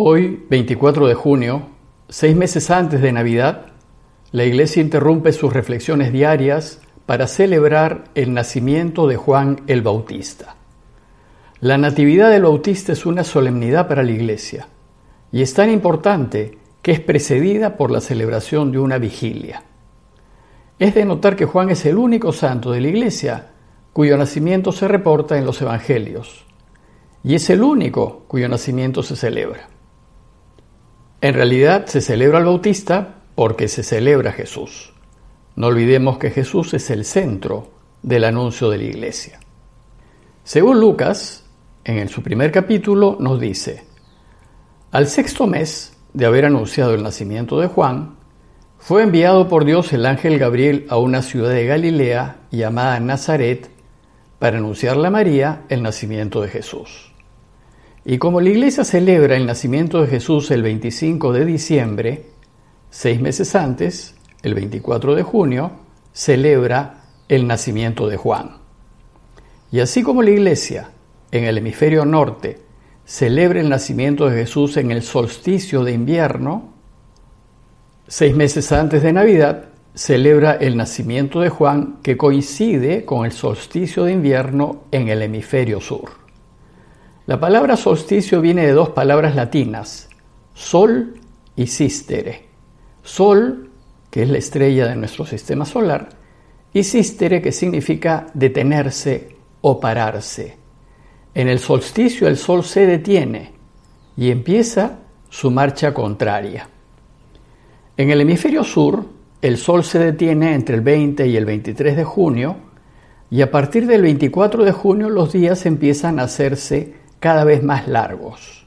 Hoy, 24 de junio, seis meses antes de Navidad, la Iglesia interrumpe sus reflexiones diarias para celebrar el nacimiento de Juan el Bautista. La Natividad del Bautista es una solemnidad para la Iglesia y es tan importante que es precedida por la celebración de una vigilia. Es de notar que Juan es el único santo de la Iglesia cuyo nacimiento se reporta en los Evangelios y es el único cuyo nacimiento se celebra. En realidad se celebra al Bautista porque se celebra Jesús. No olvidemos que Jesús es el centro del anuncio de la iglesia. Según Lucas, en su primer capítulo nos dice, al sexto mes de haber anunciado el nacimiento de Juan, fue enviado por Dios el ángel Gabriel a una ciudad de Galilea llamada Nazaret para anunciarle a María el nacimiento de Jesús. Y como la iglesia celebra el nacimiento de Jesús el 25 de diciembre, seis meses antes, el 24 de junio, celebra el nacimiento de Juan. Y así como la iglesia en el hemisferio norte celebra el nacimiento de Jesús en el solsticio de invierno, seis meses antes de Navidad celebra el nacimiento de Juan que coincide con el solsticio de invierno en el hemisferio sur. La palabra solsticio viene de dos palabras latinas, sol y sistere. Sol, que es la estrella de nuestro sistema solar, y sistere, que significa detenerse o pararse. En el solsticio el sol se detiene y empieza su marcha contraria. En el hemisferio sur, el sol se detiene entre el 20 y el 23 de junio y a partir del 24 de junio los días empiezan a hacerse cada vez más largos.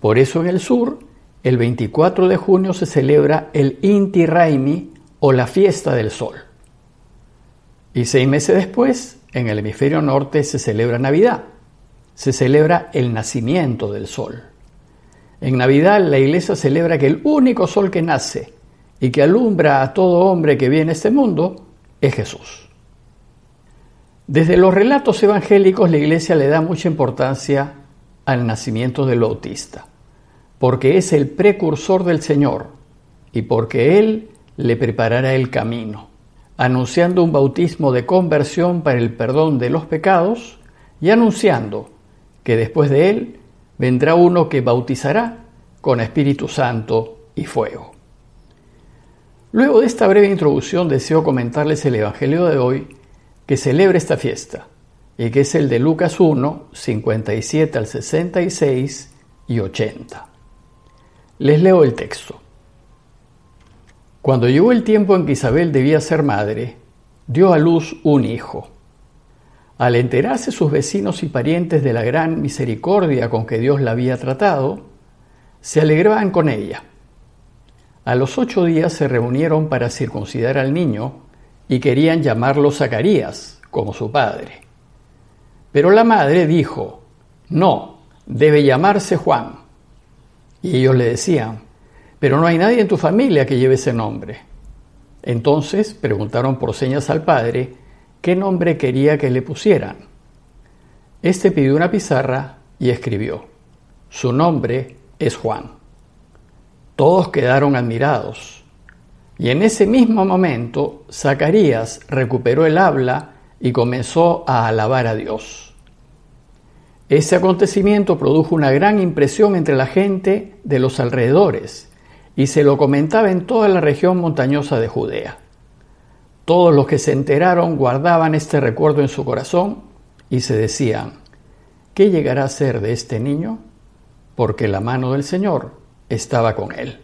Por eso en el sur, el 24 de junio se celebra el Inti Raimi o la fiesta del sol. Y seis meses después, en el hemisferio norte se celebra Navidad. Se celebra el nacimiento del sol. En Navidad la iglesia celebra que el único sol que nace y que alumbra a todo hombre que viene a este mundo es Jesús. Desde los relatos evangélicos la Iglesia le da mucha importancia al nacimiento del Bautista, porque es el precursor del Señor y porque Él le preparará el camino, anunciando un bautismo de conversión para el perdón de los pecados y anunciando que después de Él vendrá uno que bautizará con Espíritu Santo y fuego. Luego de esta breve introducción deseo comentarles el Evangelio de hoy que celebra esta fiesta y que es el de Lucas 1, 57 al 66 y 80. Les leo el texto. Cuando llegó el tiempo en que Isabel debía ser madre, dio a luz un hijo. Al enterarse sus vecinos y parientes de la gran misericordia con que Dios la había tratado, se alegraban con ella. A los ocho días se reunieron para circuncidar al niño y querían llamarlo Zacarías, como su padre. Pero la madre dijo, no, debe llamarse Juan. Y ellos le decían, pero no hay nadie en tu familia que lleve ese nombre. Entonces preguntaron por señas al padre qué nombre quería que le pusieran. Este pidió una pizarra y escribió, su nombre es Juan. Todos quedaron admirados. Y en ese mismo momento, Zacarías recuperó el habla y comenzó a alabar a Dios. Ese acontecimiento produjo una gran impresión entre la gente de los alrededores y se lo comentaba en toda la región montañosa de Judea. Todos los que se enteraron guardaban este recuerdo en su corazón y se decían, ¿qué llegará a ser de este niño? Porque la mano del Señor estaba con él.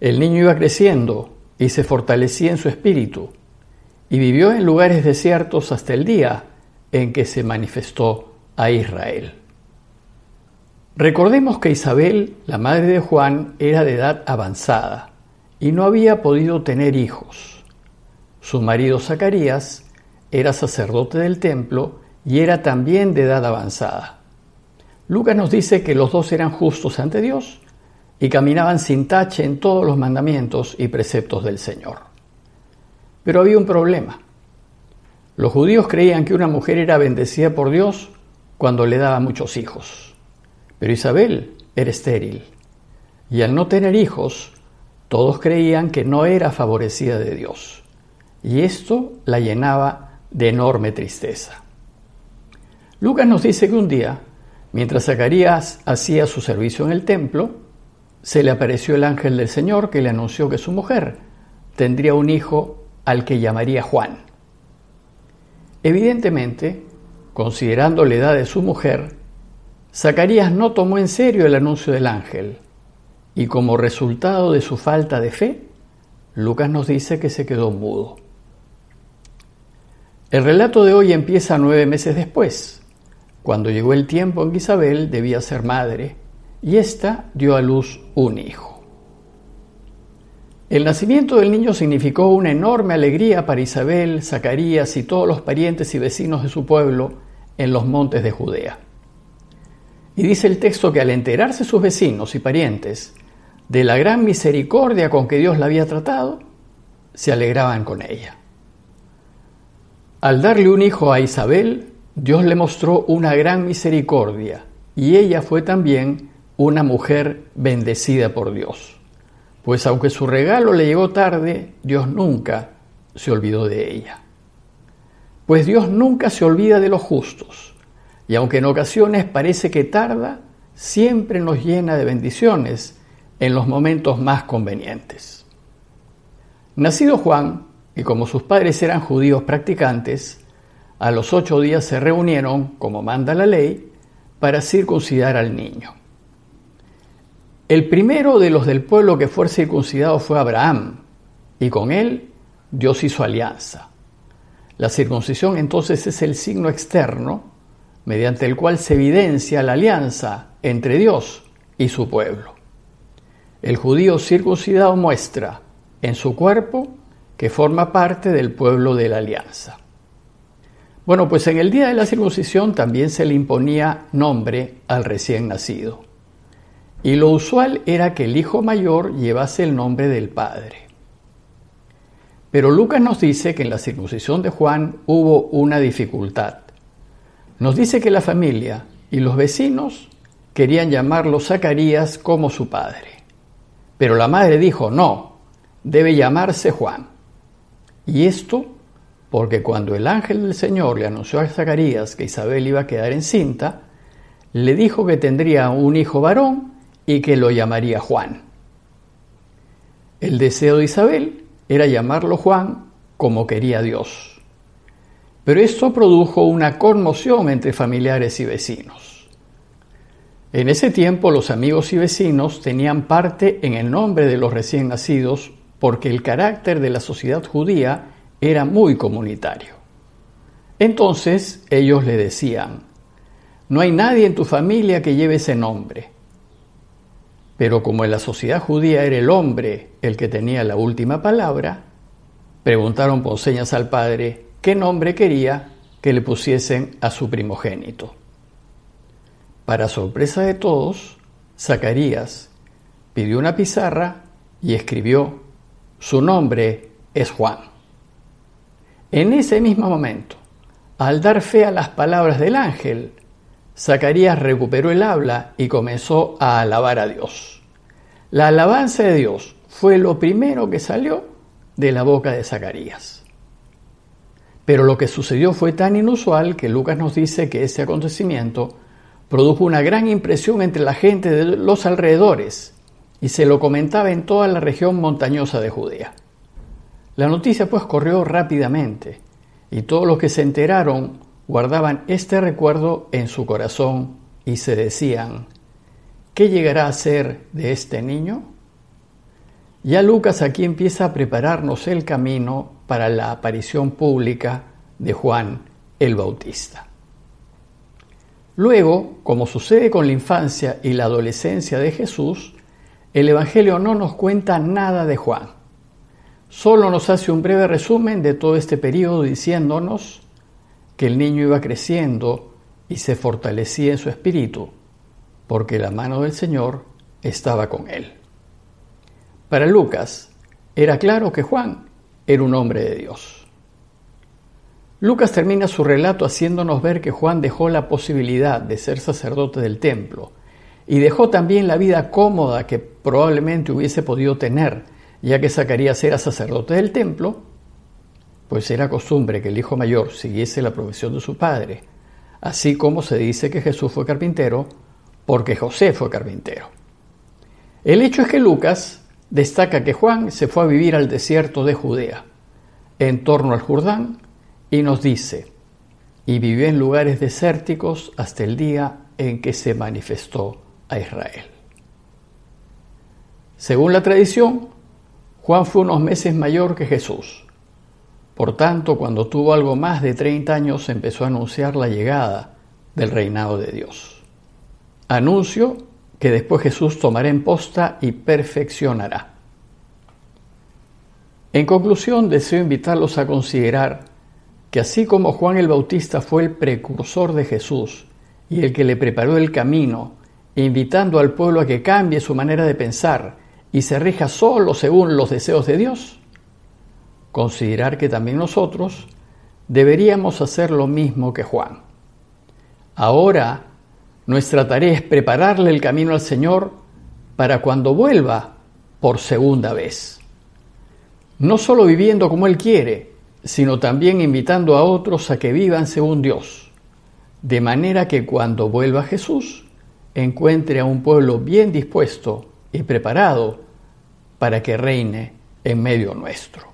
El niño iba creciendo y se fortalecía en su espíritu y vivió en lugares desiertos hasta el día en que se manifestó a Israel. Recordemos que Isabel, la madre de Juan, era de edad avanzada y no había podido tener hijos. Su marido Zacarías era sacerdote del templo y era también de edad avanzada. Lucas nos dice que los dos eran justos ante Dios y caminaban sin tache en todos los mandamientos y preceptos del Señor. Pero había un problema. Los judíos creían que una mujer era bendecida por Dios cuando le daba muchos hijos. Pero Isabel era estéril y al no tener hijos, todos creían que no era favorecida de Dios. Y esto la llenaba de enorme tristeza. Lucas nos dice que un día, mientras Zacarías hacía su servicio en el templo, se le apareció el ángel del Señor que le anunció que su mujer tendría un hijo al que llamaría Juan. Evidentemente, considerando la edad de su mujer, Zacarías no tomó en serio el anuncio del ángel y como resultado de su falta de fe, Lucas nos dice que se quedó mudo. El relato de hoy empieza nueve meses después, cuando llegó el tiempo en que Isabel debía ser madre y ésta dio a luz un hijo. El nacimiento del niño significó una enorme alegría para Isabel, Zacarías y todos los parientes y vecinos de su pueblo en los montes de Judea. Y dice el texto que al enterarse sus vecinos y parientes de la gran misericordia con que Dios la había tratado, se alegraban con ella. Al darle un hijo a Isabel, Dios le mostró una gran misericordia y ella fue también una mujer bendecida por Dios. Pues aunque su regalo le llegó tarde, Dios nunca se olvidó de ella. Pues Dios nunca se olvida de los justos, y aunque en ocasiones parece que tarda, siempre nos llena de bendiciones en los momentos más convenientes. Nacido Juan, y como sus padres eran judíos practicantes, a los ocho días se reunieron, como manda la ley, para circuncidar al niño. El primero de los del pueblo que fue circuncidado fue Abraham, y con él Dios hizo alianza. La circuncisión entonces es el signo externo mediante el cual se evidencia la alianza entre Dios y su pueblo. El judío circuncidado muestra en su cuerpo que forma parte del pueblo de la alianza. Bueno, pues en el día de la circuncisión también se le imponía nombre al recién nacido. Y lo usual era que el hijo mayor llevase el nombre del padre. Pero Lucas nos dice que en la circuncisión de Juan hubo una dificultad. Nos dice que la familia y los vecinos querían llamarlo Zacarías como su padre. Pero la madre dijo, no, debe llamarse Juan. Y esto porque cuando el ángel del Señor le anunció a Zacarías que Isabel iba a quedar encinta, le dijo que tendría un hijo varón y que lo llamaría Juan. El deseo de Isabel era llamarlo Juan como quería Dios. Pero esto produjo una conmoción entre familiares y vecinos. En ese tiempo los amigos y vecinos tenían parte en el nombre de los recién nacidos porque el carácter de la sociedad judía era muy comunitario. Entonces ellos le decían, no hay nadie en tu familia que lleve ese nombre. Pero como en la sociedad judía era el hombre el que tenía la última palabra, preguntaron por señas al padre qué nombre quería que le pusiesen a su primogénito. Para sorpresa de todos, Zacarías pidió una pizarra y escribió, su nombre es Juan. En ese mismo momento, al dar fe a las palabras del ángel, Zacarías recuperó el habla y comenzó a alabar a Dios. La alabanza de Dios fue lo primero que salió de la boca de Zacarías. Pero lo que sucedió fue tan inusual que Lucas nos dice que ese acontecimiento produjo una gran impresión entre la gente de los alrededores y se lo comentaba en toda la región montañosa de Judea. La noticia pues corrió rápidamente y todos los que se enteraron guardaban este recuerdo en su corazón y se decían, ¿qué llegará a ser de este niño? Ya Lucas aquí empieza a prepararnos el camino para la aparición pública de Juan el Bautista. Luego, como sucede con la infancia y la adolescencia de Jesús, el Evangelio no nos cuenta nada de Juan. Solo nos hace un breve resumen de todo este periodo diciéndonos que el niño iba creciendo y se fortalecía en su espíritu, porque la mano del Señor estaba con él. Para Lucas, era claro que Juan era un hombre de Dios. Lucas termina su relato haciéndonos ver que Juan dejó la posibilidad de ser sacerdote del templo y dejó también la vida cómoda que probablemente hubiese podido tener, ya que Zacarías era sacerdote del templo, pues era costumbre que el hijo mayor siguiese la profesión de su padre, así como se dice que Jesús fue carpintero porque José fue carpintero. El hecho es que Lucas destaca que Juan se fue a vivir al desierto de Judea, en torno al Jordán, y nos dice, y vivió en lugares desérticos hasta el día en que se manifestó a Israel. Según la tradición, Juan fue unos meses mayor que Jesús. Por tanto, cuando tuvo algo más de 30 años, empezó a anunciar la llegada del reinado de Dios. Anuncio que después Jesús tomará en posta y perfeccionará. En conclusión, deseo invitarlos a considerar que así como Juan el Bautista fue el precursor de Jesús y el que le preparó el camino, invitando al pueblo a que cambie su manera de pensar y se rija solo según los deseos de Dios, considerar que también nosotros deberíamos hacer lo mismo que Juan. Ahora, nuestra tarea es prepararle el camino al Señor para cuando vuelva por segunda vez. No solo viviendo como Él quiere, sino también invitando a otros a que vivan según Dios, de manera que cuando vuelva Jesús encuentre a un pueblo bien dispuesto y preparado para que reine en medio nuestro.